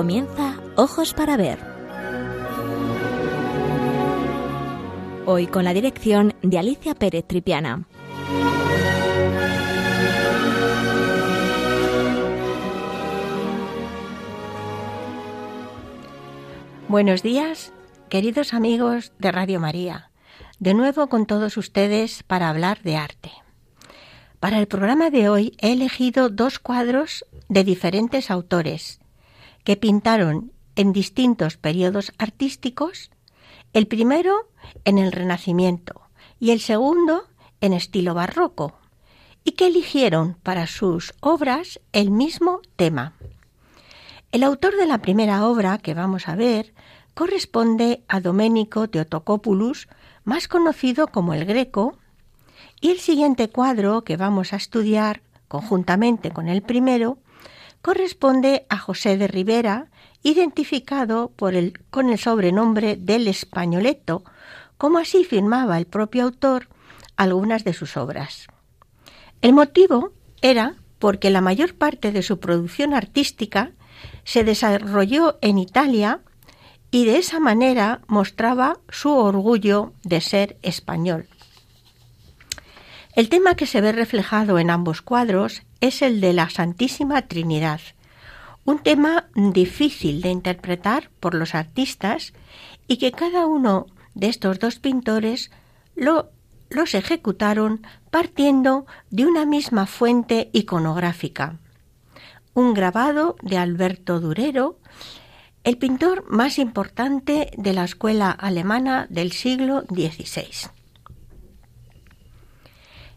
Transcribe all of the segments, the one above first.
Comienza Ojos para Ver. Hoy con la dirección de Alicia Pérez Tripiana. Buenos días, queridos amigos de Radio María. De nuevo con todos ustedes para hablar de arte. Para el programa de hoy he elegido dos cuadros de diferentes autores que pintaron en distintos periodos artísticos, el primero en el Renacimiento y el segundo en estilo barroco, y que eligieron para sus obras el mismo tema. El autor de la primera obra que vamos a ver corresponde a Domenico Teotocopoulos, más conocido como el Greco, y el siguiente cuadro que vamos a estudiar conjuntamente con el primero corresponde a José de Rivera, identificado con el sobrenombre del Españoleto, como así firmaba el propio autor algunas de sus obras. El motivo era porque la mayor parte de su producción artística se desarrolló en Italia y de esa manera mostraba su orgullo de ser español. El tema que se ve reflejado en ambos cuadros es el de la Santísima Trinidad, un tema difícil de interpretar por los artistas y que cada uno de estos dos pintores lo, los ejecutaron partiendo de una misma fuente iconográfica. Un grabado de Alberto Durero, el pintor más importante de la escuela alemana del siglo XVI.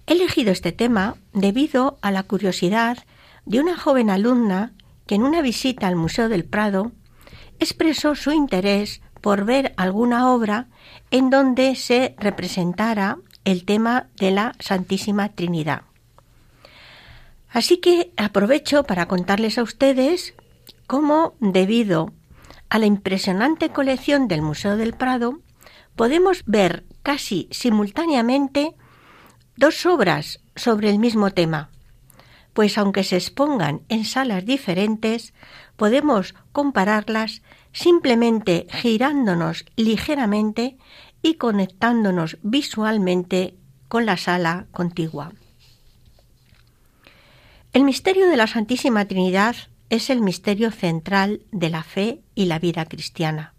He elegido este tema debido a la curiosidad de una joven alumna que en una visita al Museo del Prado expresó su interés por ver alguna obra en donde se representara el tema de la Santísima Trinidad. Así que aprovecho para contarles a ustedes cómo, debido a la impresionante colección del Museo del Prado, podemos ver casi simultáneamente dos obras sobre el mismo tema, pues aunque se expongan en salas diferentes, podemos compararlas simplemente girándonos ligeramente y conectándonos visualmente con la sala contigua. El misterio de la Santísima Trinidad es el misterio central de la fe y la vida cristiana.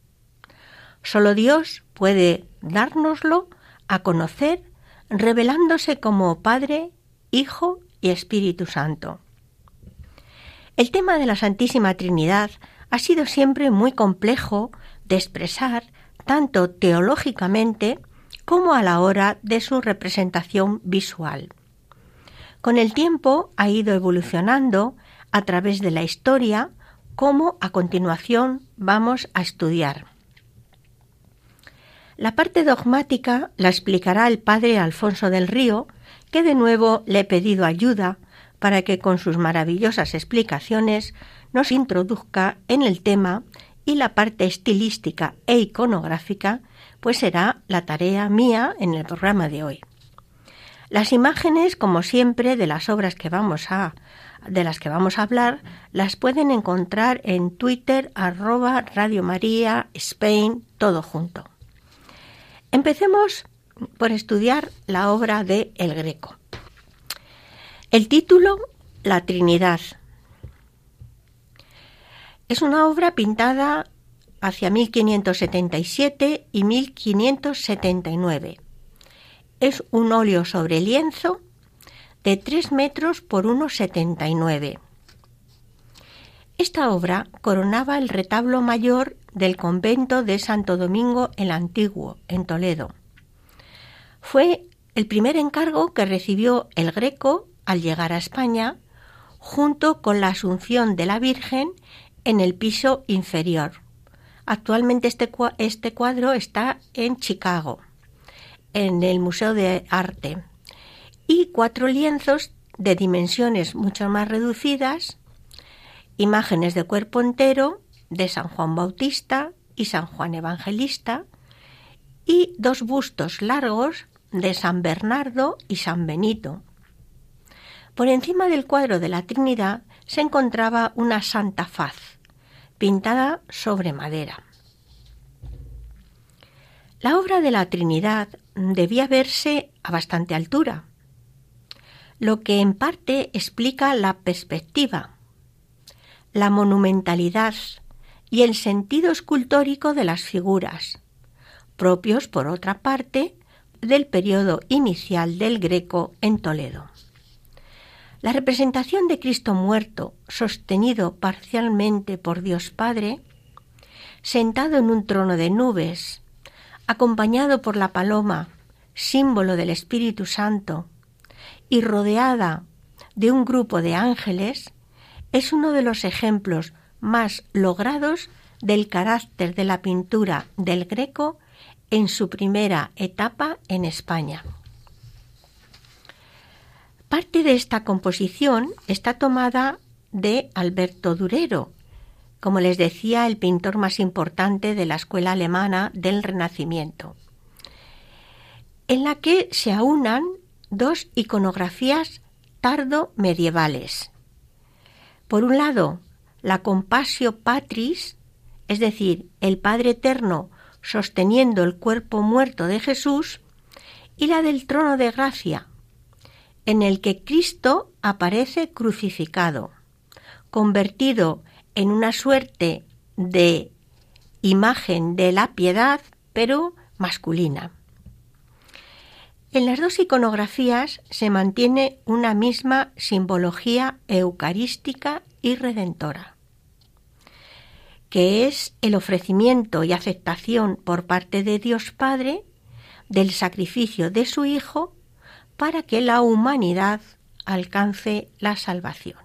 Solo Dios puede dárnoslo a conocer revelándose como Padre, Hijo y Espíritu Santo. El tema de la Santísima Trinidad ha sido siempre muy complejo de expresar tanto teológicamente como a la hora de su representación visual. Con el tiempo ha ido evolucionando a través de la historia, como a continuación vamos a estudiar. La parte dogmática la explicará el padre Alfonso del Río, que de nuevo le he pedido ayuda para que con sus maravillosas explicaciones nos introduzca en el tema y la parte estilística e iconográfica, pues será la tarea mía en el programa de hoy. Las imágenes, como siempre, de las obras que vamos a de las que vamos a hablar, las pueden encontrar en Twitter arroba Radio María Spain, todo junto. Empecemos por estudiar la obra de El Greco. El título, La Trinidad. Es una obra pintada hacia 1577 y 1579. Es un óleo sobre lienzo de 3 metros por 1,79. Esta obra coronaba el retablo mayor del convento de Santo Domingo el Antiguo, en Toledo. Fue el primer encargo que recibió el Greco al llegar a España, junto con la Asunción de la Virgen en el piso inferior. Actualmente este, este cuadro está en Chicago, en el Museo de Arte, y cuatro lienzos de dimensiones mucho más reducidas imágenes de cuerpo entero de San Juan Bautista y San Juan Evangelista y dos bustos largos de San Bernardo y San Benito. Por encima del cuadro de la Trinidad se encontraba una Santa Faz, pintada sobre madera. La obra de la Trinidad debía verse a bastante altura, lo que en parte explica la perspectiva, la monumentalidad y el sentido escultórico de las figuras, propios, por otra parte, del periodo inicial del Greco en Toledo. La representación de Cristo muerto, sostenido parcialmente por Dios Padre, sentado en un trono de nubes, acompañado por la paloma, símbolo del Espíritu Santo, y rodeada de un grupo de ángeles, es uno de los ejemplos más logrados del carácter de la pintura del Greco en su primera etapa en España. Parte de esta composición está tomada de Alberto Durero, como les decía, el pintor más importante de la escuela alemana del Renacimiento, en la que se aunan dos iconografías tardo-medievales. Por un lado, la Compasio Patris, es decir, el Padre Eterno sosteniendo el cuerpo muerto de Jesús, y la del trono de gracia, en el que Cristo aparece crucificado, convertido en una suerte de imagen de la piedad, pero masculina. En las dos iconografías se mantiene una misma simbología eucarística y redentora que es el ofrecimiento y aceptación por parte de Dios Padre del sacrificio de su Hijo para que la humanidad alcance la salvación.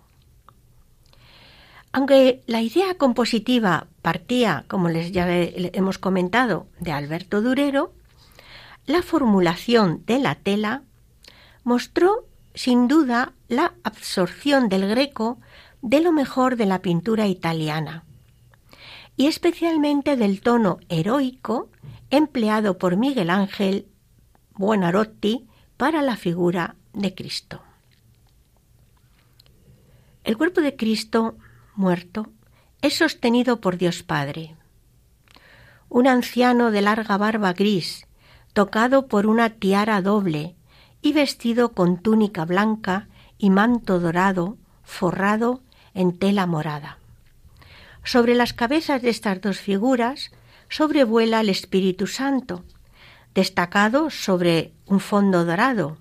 Aunque la idea compositiva partía, como les ya hemos comentado, de Alberto Durero, la formulación de la tela mostró sin duda la absorción del greco de lo mejor de la pintura italiana, y especialmente del tono heroico empleado por Miguel Ángel Buonarroti para la figura de Cristo. El cuerpo de Cristo muerto es sostenido por Dios Padre. Un anciano de larga barba gris, tocado por una tiara doble y vestido con túnica blanca y manto dorado, forrado en tela morada. Sobre las cabezas de estas dos figuras sobrevuela el Espíritu Santo, destacado sobre un fondo dorado,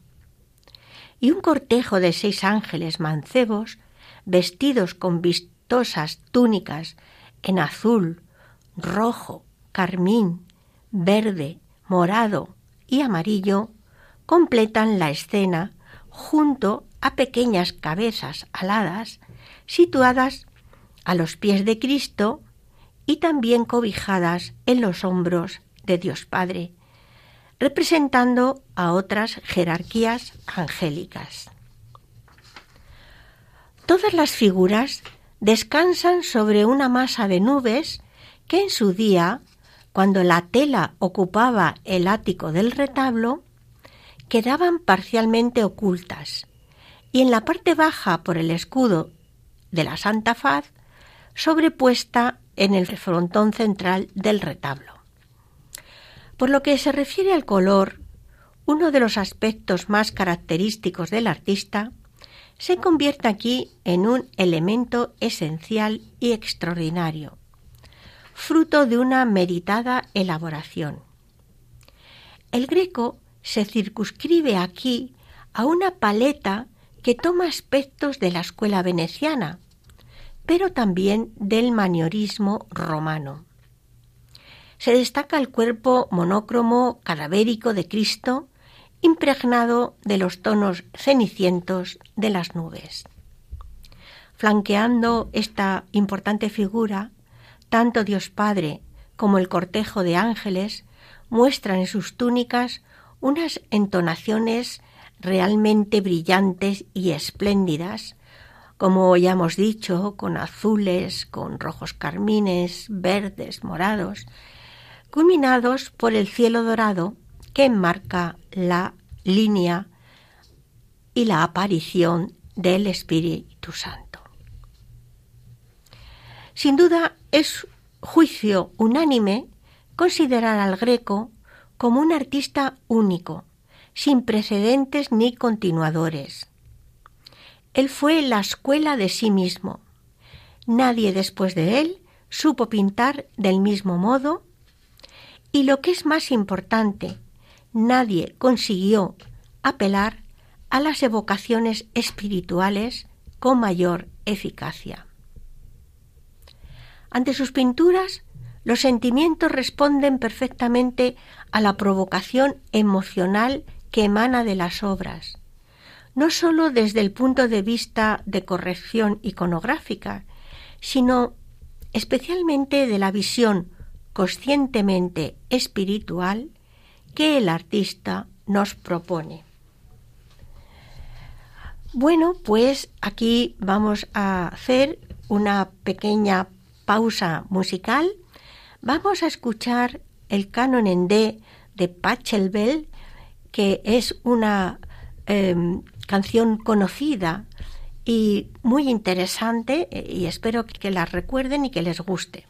y un cortejo de seis ángeles mancebos, vestidos con vistosas túnicas en azul, rojo, carmín, verde, morado y amarillo, completan la escena junto a pequeñas cabezas aladas situadas a los pies de Cristo y también cobijadas en los hombros de Dios Padre, representando a otras jerarquías angélicas. Todas las figuras descansan sobre una masa de nubes que en su día, cuando la tela ocupaba el ático del retablo, quedaban parcialmente ocultas, y en la parte baja por el escudo de la Santa Faz sobrepuesta en el frontón central del retablo. Por lo que se refiere al color, uno de los aspectos más característicos del artista se convierte aquí en un elemento esencial y extraordinario, fruto de una meditada elaboración. El greco se circunscribe aquí a una paleta que toma aspectos de la escuela veneciana, pero también del maniorismo romano. Se destaca el cuerpo monócromo cadavérico de Cristo, impregnado de los tonos cenicientos de las nubes. Flanqueando esta importante figura, tanto Dios Padre como el cortejo de ángeles muestran en sus túnicas unas entonaciones realmente brillantes y espléndidas, como ya hemos dicho, con azules, con rojos carmines, verdes, morados, culminados por el cielo dorado que enmarca la línea y la aparición del Espíritu Santo. Sin duda, es juicio unánime considerar al Greco como un artista único, sin precedentes ni continuadores. Él fue la escuela de sí mismo. Nadie después de él supo pintar del mismo modo y lo que es más importante, nadie consiguió apelar a las evocaciones espirituales con mayor eficacia. Ante sus pinturas, los sentimientos responden perfectamente a la provocación emocional que emana de las obras, no sólo desde el punto de vista de corrección iconográfica, sino especialmente de la visión conscientemente espiritual que el artista nos propone. Bueno, pues aquí vamos a hacer una pequeña pausa musical. Vamos a escuchar el canon en D de Pachelbel, que es una em, canción conocida y muy interesante y espero que la recuerden y que les guste.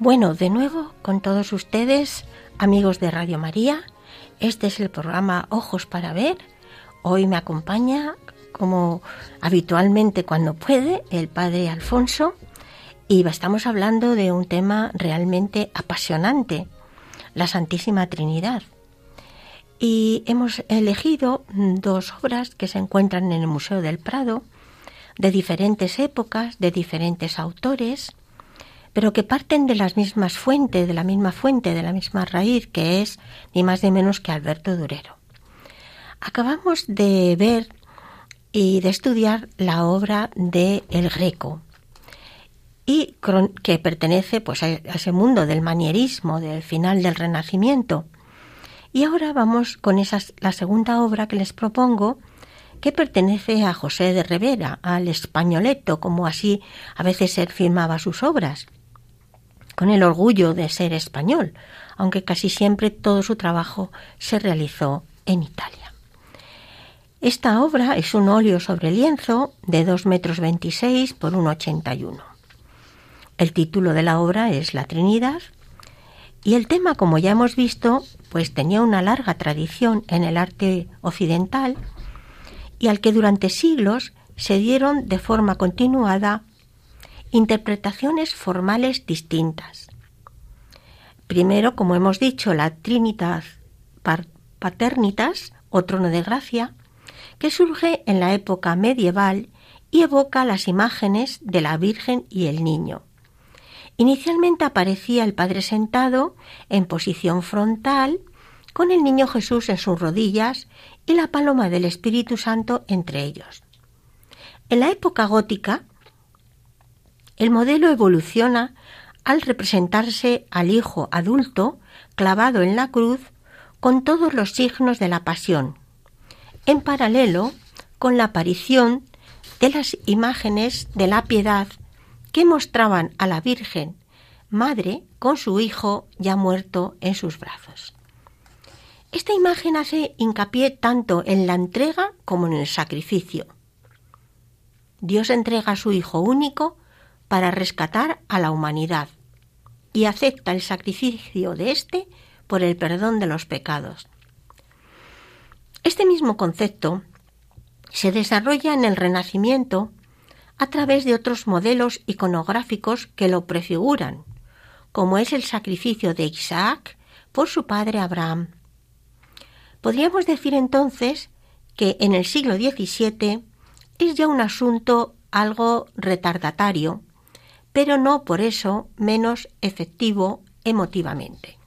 Bueno, de nuevo con todos ustedes, amigos de Radio María. Este es el programa Ojos para Ver. Hoy me acompaña, como habitualmente cuando puede, el Padre Alfonso. Y estamos hablando de un tema realmente apasionante, la Santísima Trinidad. Y hemos elegido dos obras que se encuentran en el Museo del Prado, de diferentes épocas, de diferentes autores, pero que parten de las mismas fuentes, de la misma fuente, de la misma raíz, que es ni más ni menos que Alberto Durero. Acabamos de ver y de estudiar la obra de El Greco, y que pertenece pues, a ese mundo del manierismo, del final del Renacimiento. Y ahora vamos con esa, la segunda obra que les propongo, que pertenece a José de Rivera, al españoleto, como así a veces él firmaba sus obras con el orgullo de ser español, aunque casi siempre todo su trabajo se realizó en Italia. Esta obra es un óleo sobre lienzo de 2 metros 26 por 1,81. El título de la obra es La Trinidad y el tema, como ya hemos visto, pues tenía una larga tradición en el arte occidental y al que durante siglos se dieron de forma continuada interpretaciones formales distintas. Primero, como hemos dicho, la Trinitas Paternitas o trono de gracia, que surge en la época medieval y evoca las imágenes de la Virgen y el Niño. Inicialmente aparecía el Padre sentado en posición frontal, con el Niño Jesús en sus rodillas y la paloma del Espíritu Santo entre ellos. En la época gótica, el modelo evoluciona al representarse al Hijo adulto clavado en la cruz con todos los signos de la pasión, en paralelo con la aparición de las imágenes de la piedad que mostraban a la Virgen Madre con su Hijo ya muerto en sus brazos. Esta imagen hace hincapié tanto en la entrega como en el sacrificio. Dios entrega a su Hijo único para rescatar a la humanidad y acepta el sacrificio de éste por el perdón de los pecados. Este mismo concepto se desarrolla en el Renacimiento a través de otros modelos iconográficos que lo prefiguran, como es el sacrificio de Isaac por su padre Abraham. Podríamos decir entonces que en el siglo XVII es ya un asunto algo retardatario pero no por eso menos efectivo emotivamente.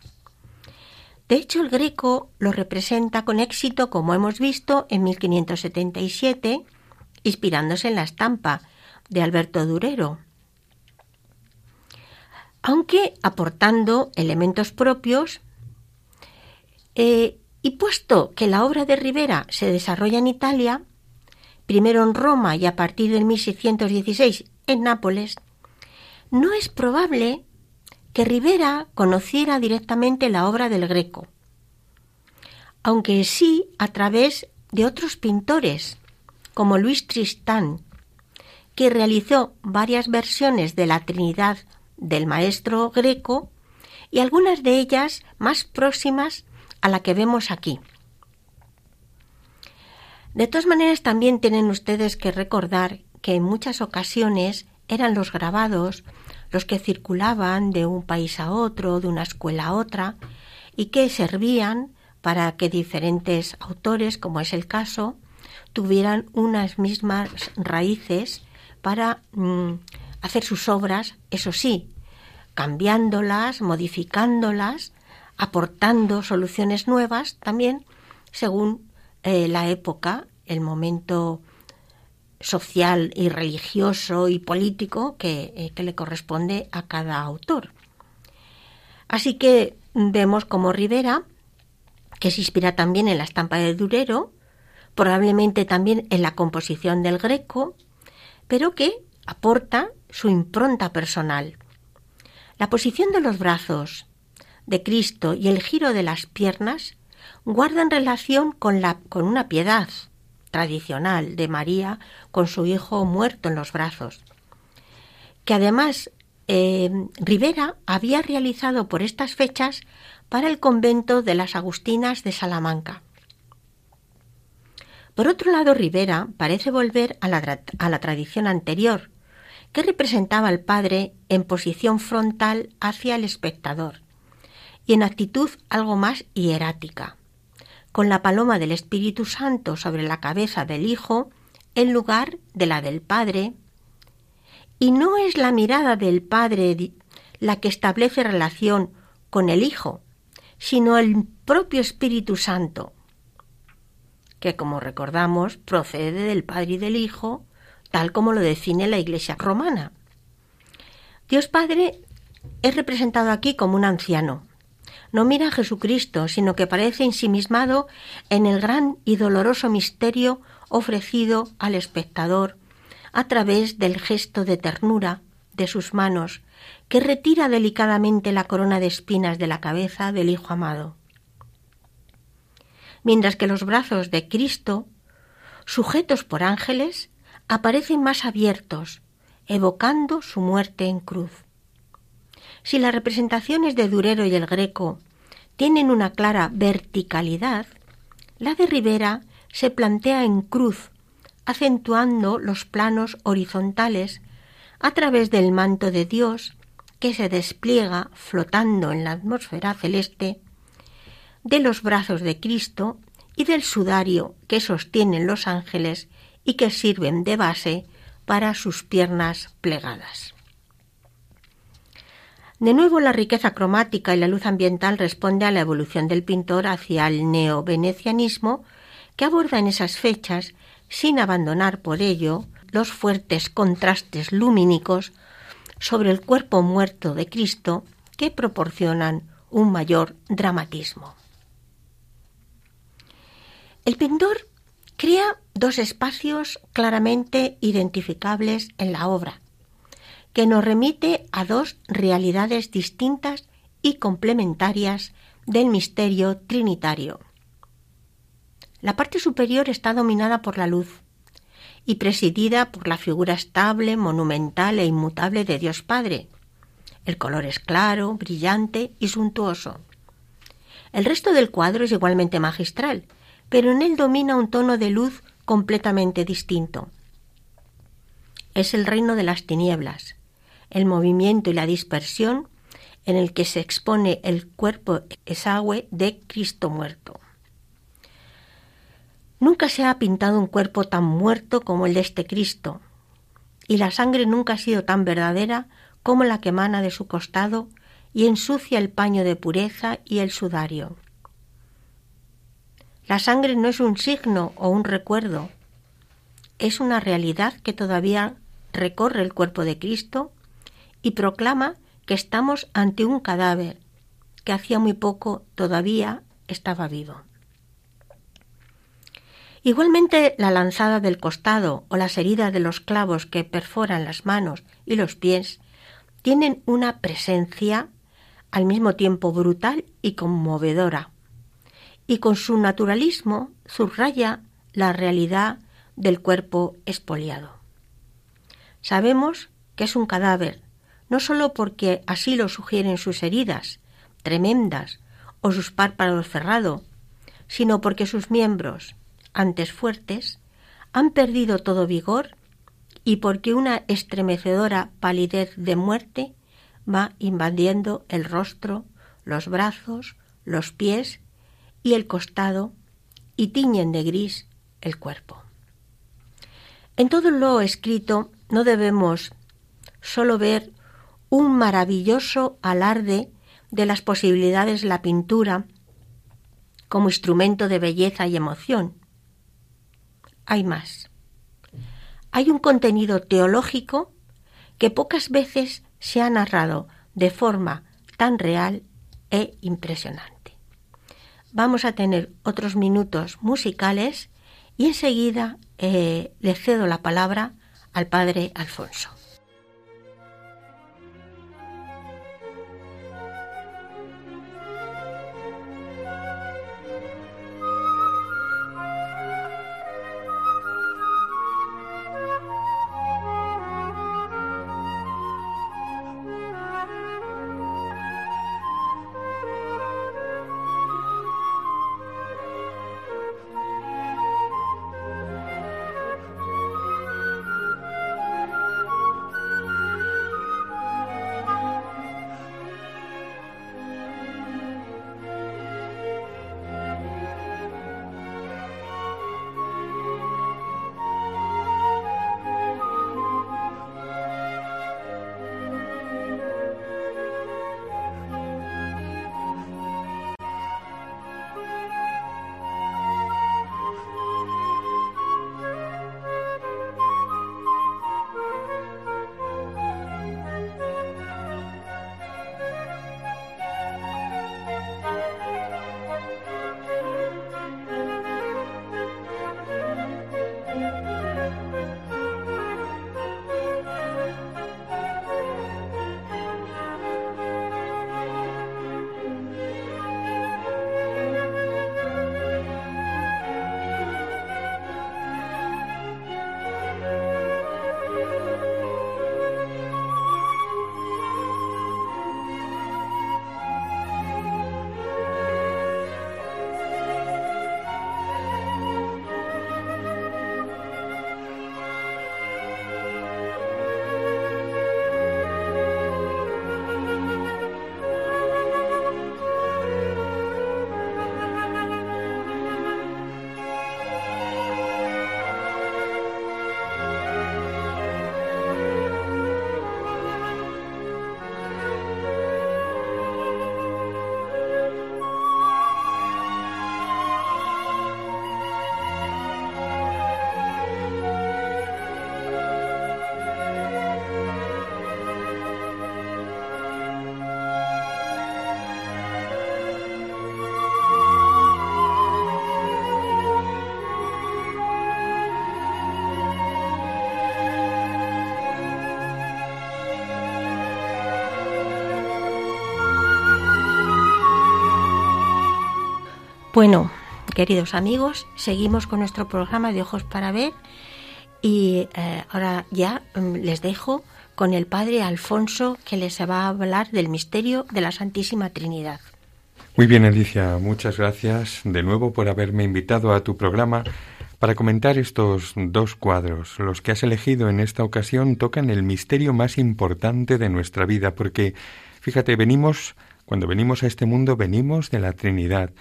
De hecho, el Greco lo representa con éxito, como hemos visto, en 1577, inspirándose en la estampa de Alberto Durero, aunque aportando elementos propios, eh, y puesto que la obra de Rivera se desarrolla en Italia, primero en Roma y a partir del 1616 en Nápoles, no es probable que Rivera conociera directamente la obra del Greco, aunque sí a través de otros pintores, como Luis Tristán, que realizó varias versiones de la Trinidad del maestro greco y algunas de ellas más próximas a la que vemos aquí. De todas maneras, también tienen ustedes que recordar que en muchas ocasiones eran los grabados los que circulaban de un país a otro, de una escuela a otra, y que servían para que diferentes autores, como es el caso, tuvieran unas mismas raíces para mm, hacer sus obras, eso sí, cambiándolas, modificándolas, aportando soluciones nuevas también según eh, la época, el momento social y religioso y político eh, que, le corresponde a cada autor. Así que vemos como Rivera, que se inspira también en la estampa de Durero, probablemente también en la composición del Greco, pero que aporta su impronta personal. La posición de los brazos de Cristo y el giro de las piernas guardan relación con, la, con una piedad, tradicional de María con su hijo muerto en los brazos, que además eh, Rivera había realizado por estas fechas para el convento de las Agustinas de Salamanca. Por otro lado, Rivera parece volver a la, a la tradición anterior, que representaba al Padre en posición frontal hacia el espectador y en actitud algo más hierática, con la paloma del Espíritu Santo sobre la cabeza del Hijo en lugar de la del Padre, y no es la mirada del Padre la que establece relación con el Hijo, sino el propio Espíritu Santo, que como recordamos procede del Padre y del Hijo, tal como lo define la Iglesia romana. Dios Padre es representado aquí como un anciano, no mira a Jesucristo, sino que parece ensimismado en el gran y doloroso misterio ofrecido al espectador a través del gesto de ternura de sus manos, que retira delicadamente la corona de espinas de la cabeza del Hijo amado. Mientras que los brazos de Cristo, sujetos por ángeles, aparecen más abiertos, evocando su muerte en cruz. Si las representaciones de Durero y el Greco tienen una clara verticalidad, la de Rivera se plantea en cruz, acentuando los planos horizontales a través del manto de Dios que se despliega flotando en la atmósfera celeste, de los brazos de Cristo y del sudario que sostienen los ángeles y que sirven de base para sus piernas plegadas. De nuevo, la riqueza cromática y la luz ambiental responde a la evolución del pintor hacia el neovenecianismo que aborda en esas fechas, sin abandonar por ello los fuertes contrastes lumínicos sobre el cuerpo muerto de Cristo que proporcionan un mayor dramatismo. El pintor crea dos espacios claramente identificables en la obra, que nos remite a dos realidades distintas y complementarias del misterio trinitario. La parte superior está dominada por la luz y presidida por la figura estable, monumental e inmutable de Dios Padre. El color es claro, brillante y suntuoso. El resto del cuadro es igualmente magistral, pero en él domina un tono de luz completamente distinto. Es el reino de las tinieblas, el movimiento y la dispersión en el que se expone el cuerpo exagüe de Cristo muerto. Nunca se ha pintado un cuerpo tan muerto como el de este Cristo, y la sangre nunca ha sido tan verdadera como la que emana de su costado y ensucia el paño de pureza y el sudario. La sangre no es un signo o un recuerdo, es una realidad que todavía recorre el cuerpo de Cristo y proclama que estamos ante un cadáver que hacía muy poco todavía estaba vivo. Igualmente la lanzada del costado o las heridas de los clavos que perforan las manos y los pies tienen una presencia al mismo tiempo brutal y conmovedora, y con su naturalismo subraya la realidad del cuerpo expoliado. Sabemos que es un cadáver no sólo porque así lo sugieren sus heridas, tremendas, o sus párpados cerrados, sino porque sus miembros, antes fuertes, han perdido todo vigor y porque una estremecedora palidez de muerte va invadiendo el rostro, los brazos, los pies y el costado y tiñen de gris el cuerpo. En todo lo escrito no debemos solo ver un maravilloso alarde de las posibilidades de la pintura como instrumento de belleza y emoción. Hay más. Hay un contenido teológico que pocas veces se ha narrado de forma tan real e impresionante. Vamos a tener otros minutos musicales y enseguida eh, le cedo la palabra al padre Alfonso. Bueno, queridos amigos, seguimos con nuestro programa de Ojos para Ver y eh, ahora ya mm, les dejo con el Padre Alfonso que les va a hablar del misterio de la Santísima Trinidad. Muy bien, Alicia, muchas gracias de nuevo por haberme invitado a tu programa para comentar estos dos cuadros. Los que has elegido en esta ocasión tocan el misterio más importante de nuestra vida, porque, fíjate, venimos, cuando venimos a este mundo, venimos de la Trinidad.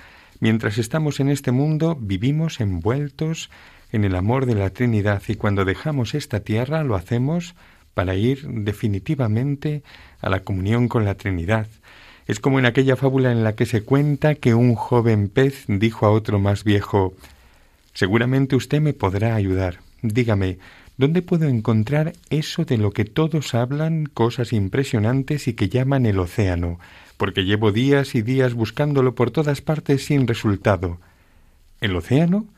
Mientras estamos en este mundo, vivimos envueltos en el amor de la Trinidad y cuando dejamos esta tierra lo hacemos para ir definitivamente a la comunión con la Trinidad. Es como en aquella fábula en la que se cuenta que un joven pez dijo a otro más viejo Seguramente usted me podrá ayudar. Dígame, ¿dónde puedo encontrar eso de lo que todos hablan, cosas impresionantes y que llaman el océano? Porque llevo días y días buscándolo por todas partes sin resultado. ¿El océano?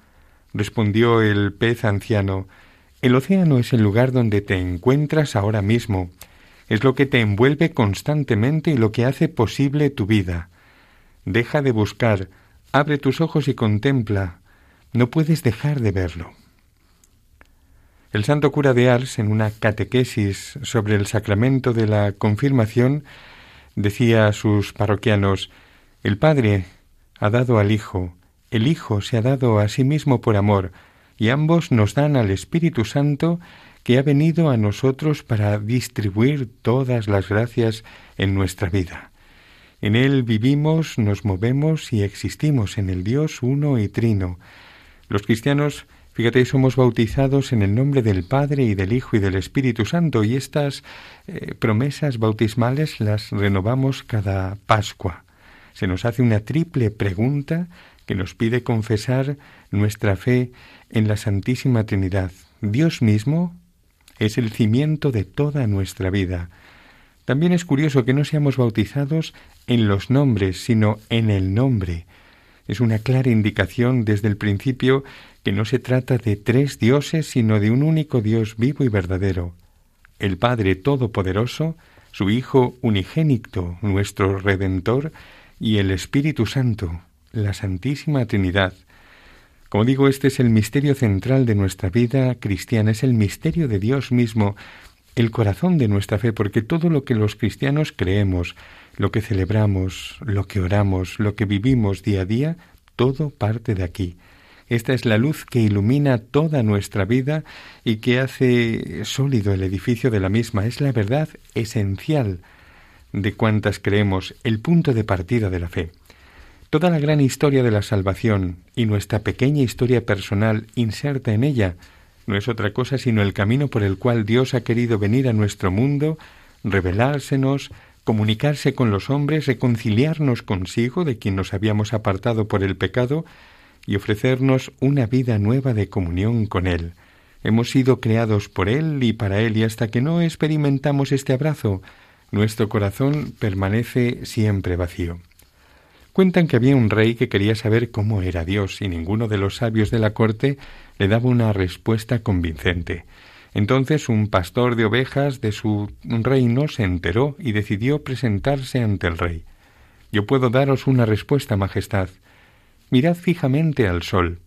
respondió el pez anciano. El océano es el lugar donde te encuentras ahora mismo. Es lo que te envuelve constantemente y lo que hace posible tu vida. Deja de buscar, abre tus ojos y contempla. No puedes dejar de verlo. El santo cura de Ars, en una catequesis sobre el sacramento de la confirmación, decía a sus parroquianos, el Padre ha dado al Hijo, el Hijo se ha dado a sí mismo por amor, y ambos nos dan al Espíritu Santo que ha venido a nosotros para distribuir todas las gracias en nuestra vida. En Él vivimos, nos movemos y existimos en el Dios uno y trino. Los cristianos Fíjate, somos bautizados en el nombre del Padre y del Hijo y del Espíritu Santo y estas eh, promesas bautismales las renovamos cada Pascua. Se nos hace una triple pregunta que nos pide confesar nuestra fe en la Santísima Trinidad. Dios mismo es el cimiento de toda nuestra vida. También es curioso que no seamos bautizados en los nombres, sino en el nombre. Es una clara indicación desde el principio que no se trata de tres dioses, sino de un único Dios vivo y verdadero, el Padre Todopoderoso, su Hijo unigénito, nuestro Redentor, y el Espíritu Santo, la Santísima Trinidad. Como digo, este es el misterio central de nuestra vida cristiana, es el misterio de Dios mismo, el corazón de nuestra fe, porque todo lo que los cristianos creemos, lo que celebramos, lo que oramos, lo que vivimos día a día, todo parte de aquí. Esta es la luz que ilumina toda nuestra vida y que hace sólido el edificio de la misma. Es la verdad esencial de cuantas creemos, el punto de partida de la fe. Toda la gran historia de la salvación y nuestra pequeña historia personal inserta en ella no es otra cosa sino el camino por el cual Dios ha querido venir a nuestro mundo, revelársenos, comunicarse con los hombres, reconciliarnos consigo, de quien nos habíamos apartado por el pecado, y ofrecernos una vida nueva de comunión con Él. Hemos sido creados por Él y para Él y hasta que no experimentamos este abrazo, nuestro corazón permanece siempre vacío. Cuentan que había un rey que quería saber cómo era Dios y ninguno de los sabios de la corte le daba una respuesta convincente. Entonces un pastor de ovejas de su reino se enteró y decidió presentarse ante el rey. Yo puedo daros una respuesta, Majestad. Mirad fijamente al sol.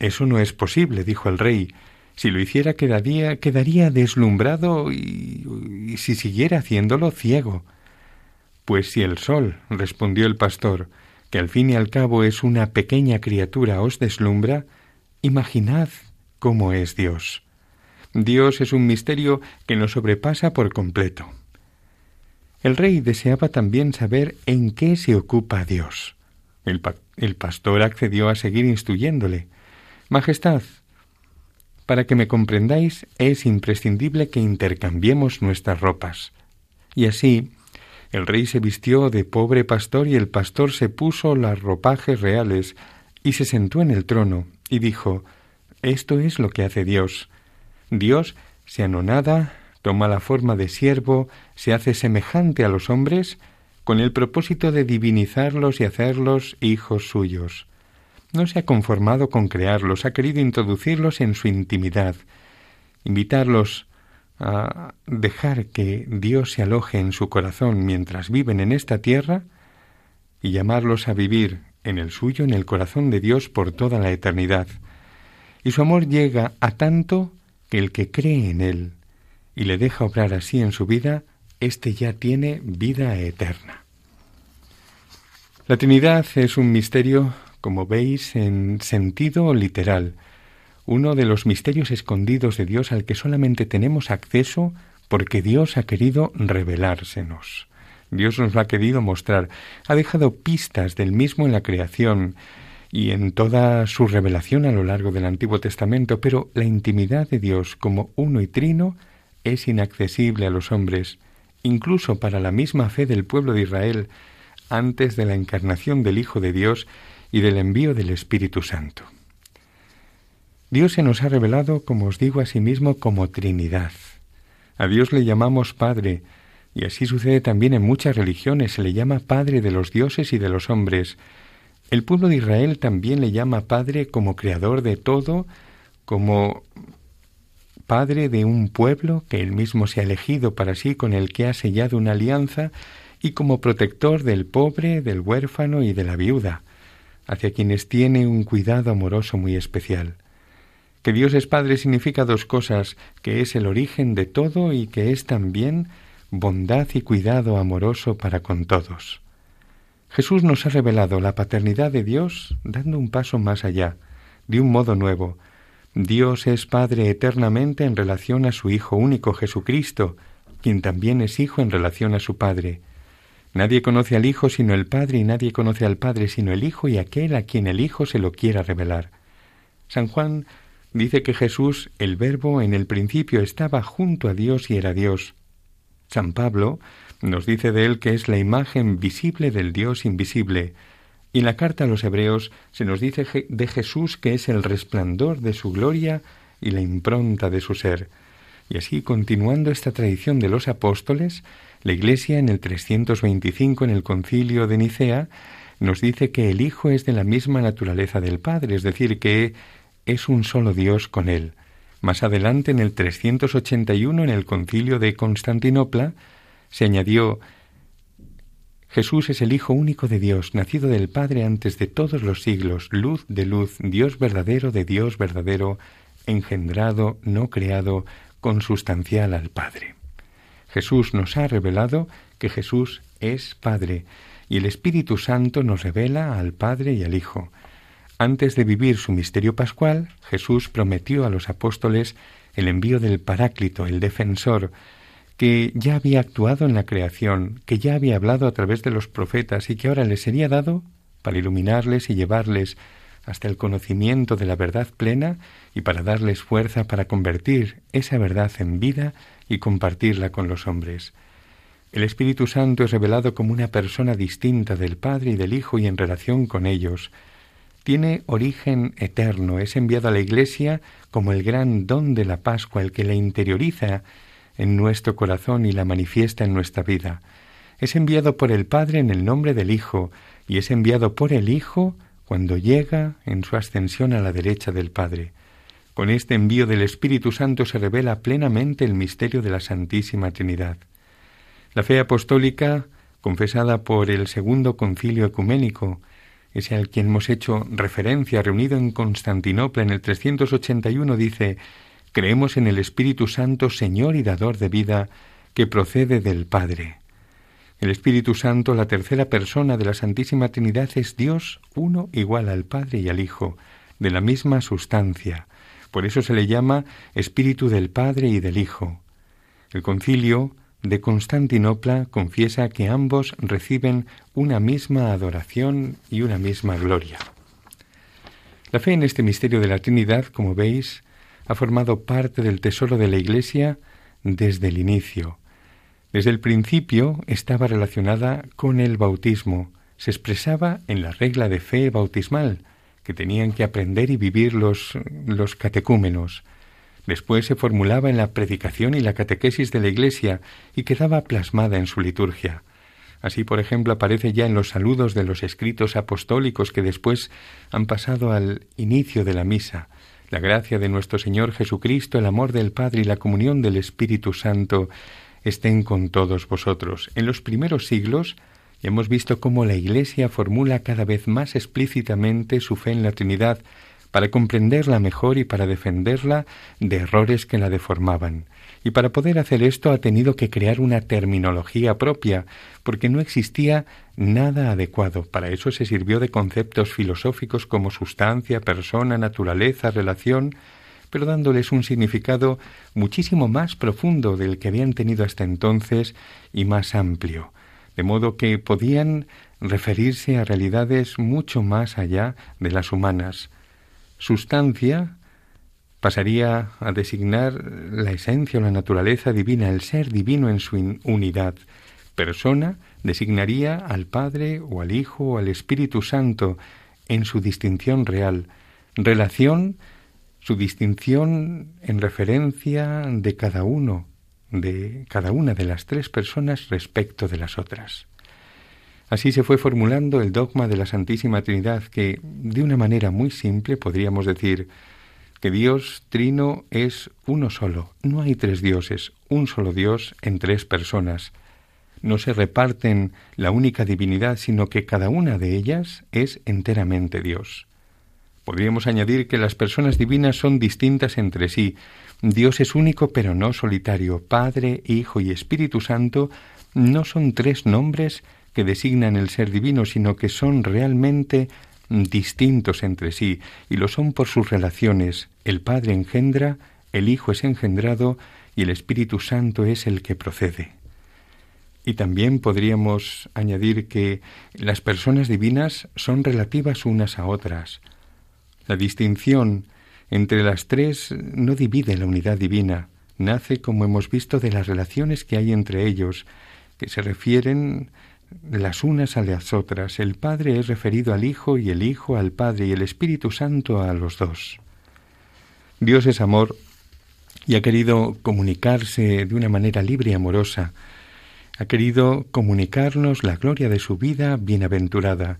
Eso no es posible, dijo el rey. Si lo hiciera quedaría, quedaría deslumbrado y, si siguiera haciéndolo ciego. Pues si el sol, respondió el pastor, que al fin y al cabo es una pequeña criatura, os deslumbra, imaginad cómo es Dios. Dios es un misterio que nos sobrepasa por completo. El rey deseaba también saber en qué se ocupa Dios. El, pastor accedió a seguir instruyéndole. Majestad, para que me comprendáis, es imprescindible que intercambiemos nuestras ropas. Y así, el rey se vistió de pobre pastor y el pastor se puso las ropajes reales y se sentó en el trono y dijo, Esto es lo que hace Dios. Dios se anonada, toma la forma de siervo, se hace semejante a los hombres con el propósito de divinizarlos y hacerlos hijos suyos. No se ha conformado con crearlos, ha querido introducirlos en su intimidad, invitarlos a dejar que Dios se aloje en su corazón mientras viven en esta tierra y llamarlos a vivir en el suyo, en el corazón de Dios por toda la eternidad. Y su amor llega a tanto que el que cree en Él y le deja obrar así en su vida, éste ya tiene vida eterna. La Trinidad es un misterio, como veis, en sentido literal, uno de los misterios escondidos de Dios al que solamente tenemos acceso porque Dios ha querido revelársenos. Dios nos lo ha querido mostrar, ha dejado pistas del mismo en la creación y en toda su revelación a lo largo del Antiguo Testamento, pero la intimidad de Dios como uno y trino es inaccesible a los hombres, incluso para la misma fe del pueblo de Israel, antes de la encarnación del Hijo de Dios y del envío del Espíritu Santo. Dios se nos ha revelado, como os digo a sí mismo, como Trinidad. A Dios le llamamos Padre, y así sucede también en muchas religiones, se le llama Padre de los dioses y de los hombres. El pueblo de Israel también le llama Padre como creador de todo, como Padre de un pueblo que él mismo se ha elegido para sí, con el que ha sellado una alianza, y como protector del pobre, del huérfano y de la viuda, hacia quienes tiene un cuidado amoroso muy especial. Que Dios es Padre significa dos cosas, que es el origen de todo y que es también bondad y cuidado amoroso para con todos. Jesús nos ha revelado la paternidad de Dios dando un paso más allá, de un modo nuevo, Dios es Padre eternamente en relación a su Hijo único Jesucristo, quien también es Hijo en relación a su Padre. Nadie conoce al Hijo sino el Padre y nadie conoce al Padre sino el Hijo y aquel a quien el Hijo se lo quiera revelar. San Juan dice que Jesús, el Verbo, en el principio estaba junto a Dios y era Dios. San Pablo nos dice de él que es la imagen visible del Dios invisible, y en la carta a los Hebreos se nos dice de Jesús que es el resplandor de su gloria y la impronta de su ser. Y así, continuando esta tradición de los apóstoles, la Iglesia en el 325 en el concilio de Nicea nos dice que el Hijo es de la misma naturaleza del Padre, es decir, que es un solo Dios con él. Más adelante, en el 381, en el concilio de Constantinopla, se añadió Jesús es el Hijo único de Dios, nacido del Padre antes de todos los siglos, luz de luz, Dios verdadero de Dios verdadero, engendrado, no creado, consustancial al Padre. Jesús nos ha revelado que Jesús es Padre, y el Espíritu Santo nos revela al Padre y al Hijo. Antes de vivir su misterio pascual, Jesús prometió a los apóstoles el envío del Paráclito, el defensor, que ya había actuado en la creación, que ya había hablado a través de los profetas y que ahora les sería dado para iluminarles y llevarles hasta el conocimiento de la verdad plena y para darles fuerza para convertir esa verdad en vida y compartirla con los hombres. El Espíritu Santo es revelado como una persona distinta del Padre y del Hijo y en relación con ellos. Tiene origen eterno, es enviado a la Iglesia como el gran don de la Pascua, el que la interioriza en nuestro corazón y la manifiesta en nuestra vida. Es enviado por el Padre en el nombre del Hijo y es enviado por el Hijo cuando llega en su ascensión a la derecha del Padre. Con este envío del Espíritu Santo se revela plenamente el misterio de la Santísima Trinidad. La fe apostólica, confesada por el Segundo Concilio Ecuménico, ese al quien hemos hecho referencia, reunido en Constantinopla en el 381, dice Creemos en el Espíritu Santo, Señor y Dador de vida, que procede del Padre. El Espíritu Santo, la tercera persona de la Santísima Trinidad, es Dios uno igual al Padre y al Hijo, de la misma sustancia. Por eso se le llama Espíritu del Padre y del Hijo. El concilio de Constantinopla confiesa que ambos reciben una misma adoración y una misma gloria. La fe en este misterio de la Trinidad, como veis, ha formado parte del tesoro de la Iglesia desde el inicio. Desde el principio estaba relacionada con el bautismo, se expresaba en la regla de fe bautismal que tenían que aprender y vivir los, los catecúmenos. Después se formulaba en la predicación y la catequesis de la Iglesia y quedaba plasmada en su liturgia. Así, por ejemplo, aparece ya en los saludos de los escritos apostólicos que después han pasado al inicio de la misa. La gracia de nuestro Señor Jesucristo, el amor del Padre y la comunión del Espíritu Santo estén con todos vosotros. En los primeros siglos hemos visto cómo la Iglesia formula cada vez más explícitamente su fe en la Trinidad para comprenderla mejor y para defenderla de errores que la deformaban. Y para poder hacer esto ha tenido que crear una terminología propia, porque no existía nada adecuado. Para eso se sirvió de conceptos filosóficos como sustancia, persona, naturaleza, relación, pero dándoles un significado muchísimo más profundo del que habían tenido hasta entonces y más amplio, de modo que podían referirse a realidades mucho más allá de las humanas. Sustancia pasaría a designar la esencia o la naturaleza divina, el ser divino en su unidad. Persona designaría al Padre o al Hijo o al Espíritu Santo en su distinción real. Relación su distinción en referencia de cada uno, de cada una de las tres personas respecto de las otras. Así se fue formulando el dogma de la Santísima Trinidad, que, de una manera muy simple, podríamos decir que Dios Trino es uno solo, no hay tres dioses, un solo Dios en tres personas. No se reparten la única divinidad, sino que cada una de ellas es enteramente Dios. Podríamos añadir que las personas divinas son distintas entre sí. Dios es único pero no solitario. Padre, Hijo y Espíritu Santo no son tres nombres que designan el ser divino, sino que son realmente distintos entre sí, y lo son por sus relaciones. El Padre engendra, el Hijo es engendrado, y el Espíritu Santo es el que procede. Y también podríamos añadir que las personas divinas son relativas unas a otras. La distinción entre las tres no divide la unidad divina, nace, como hemos visto, de las relaciones que hay entre ellos, que se refieren las unas a las otras. El Padre es referido al Hijo y el Hijo al Padre y el Espíritu Santo a los dos. Dios es amor y ha querido comunicarse de una manera libre y amorosa. Ha querido comunicarnos la gloria de su vida bienaventurada,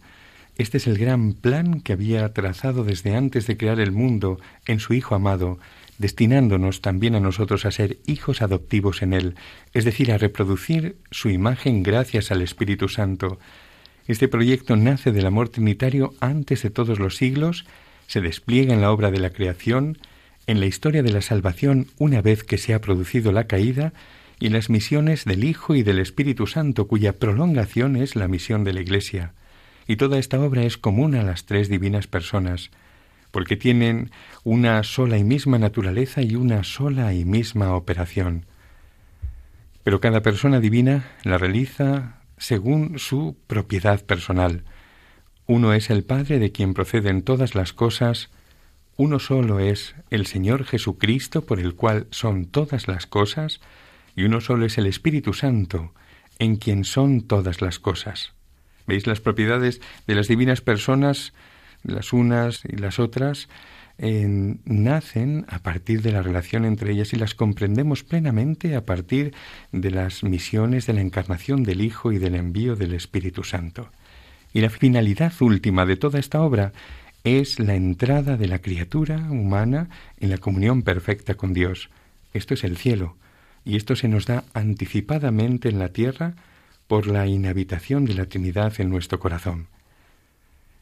este es el gran plan que había trazado desde antes de crear el mundo en su Hijo amado, destinándonos también a nosotros a ser hijos adoptivos en Él, es decir, a reproducir su imagen gracias al Espíritu Santo. Este proyecto nace del amor trinitario antes de todos los siglos, se despliega en la obra de la creación, en la historia de la salvación una vez que se ha producido la caída, y en las misiones del Hijo y del Espíritu Santo, cuya prolongación es la misión de la Iglesia y toda esta obra es común a las tres divinas personas, porque tienen una sola y misma naturaleza y una sola y misma operación. Pero cada persona divina la realiza según su propiedad personal. Uno es el Padre de quien proceden todas las cosas, uno solo es el Señor Jesucristo por el cual son todas las cosas, y uno solo es el Espíritu Santo, en quien son todas las cosas. ¿Veis las propiedades de las divinas personas, las unas y las otras? nacen a partir de la relación entre ellas y las comprendemos plenamente a partir de las misiones de la encarnación del Hijo y del envío del Espíritu Santo. Y la finalidad última de toda esta obra es la entrada de la criatura humana en la comunión perfecta con Dios. Esto es el cielo, y esto se nos da anticipadamente en la tierra por la inhabitación de la Trinidad en nuestro corazón.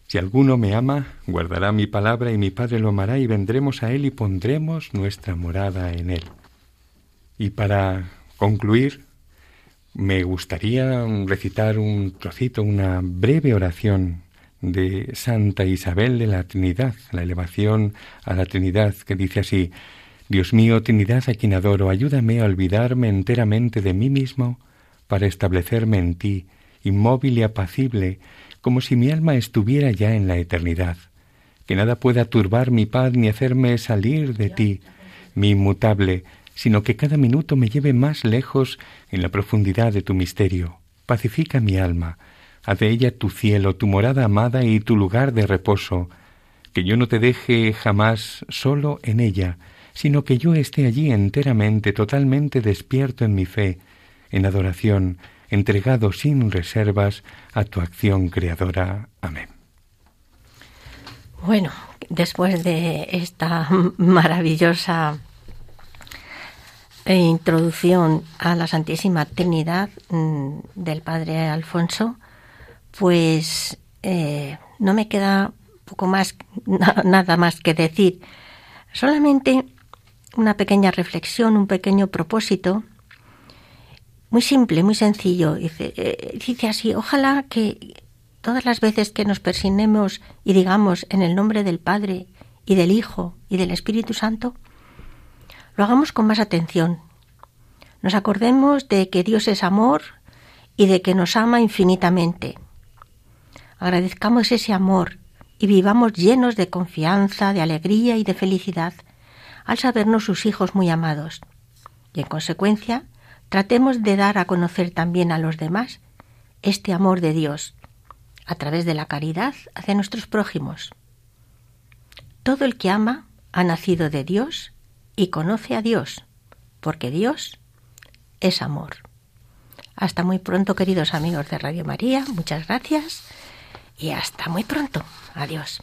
Si alguno me ama, guardará mi palabra y mi Padre lo amará y vendremos a Él y pondremos nuestra morada en Él. Y para concluir, me gustaría recitar un trocito, una breve oración de Santa Isabel de la Trinidad, la elevación a la Trinidad, que dice así, Dios mío, Trinidad a quien adoro, ayúdame a olvidarme enteramente de mí mismo para establecerme en ti, inmóvil y apacible, como si mi alma estuviera ya en la eternidad. Que nada pueda turbar mi paz ni hacerme salir de ti, mi inmutable, sino que cada minuto me lleve más lejos en la profundidad de tu misterio. Pacifica mi alma, haz de ella tu cielo, tu morada amada y tu lugar de reposo, que yo no te deje jamás solo en ella, sino que yo esté allí enteramente, totalmente despierto en mi fe, en adoración, entregado sin reservas a tu acción creadora. Amén. Bueno, después de esta maravillosa introducción a la Santísima Trinidad mm, del Padre Alfonso, Pues eh, no me queda poco más, nada más que decir. Solamente una pequeña reflexión, un pequeño propósito, muy simple, muy sencillo. Dice, eh, dice así, ojalá que todas las veces que nos persignemos y digamos en el nombre del Padre y del Hijo y del Espíritu Santo, lo hagamos con más atención. Nos acordemos de que Dios es amor y de que nos ama infinitamente. Agradezcamos ese amor y vivamos llenos de confianza, de alegría y de felicidad al sabernos sus hijos muy amados. Y en consecuencia, tratemos de dar a conocer también a los demás este amor de Dios a través de la caridad hacia nuestros prójimos. Todo el que ama ha nacido de Dios y conoce a Dios, porque Dios es amor. Hasta muy pronto, queridos amigos de Radio María. Muchas gracias y hasta muy pronto. Adiós.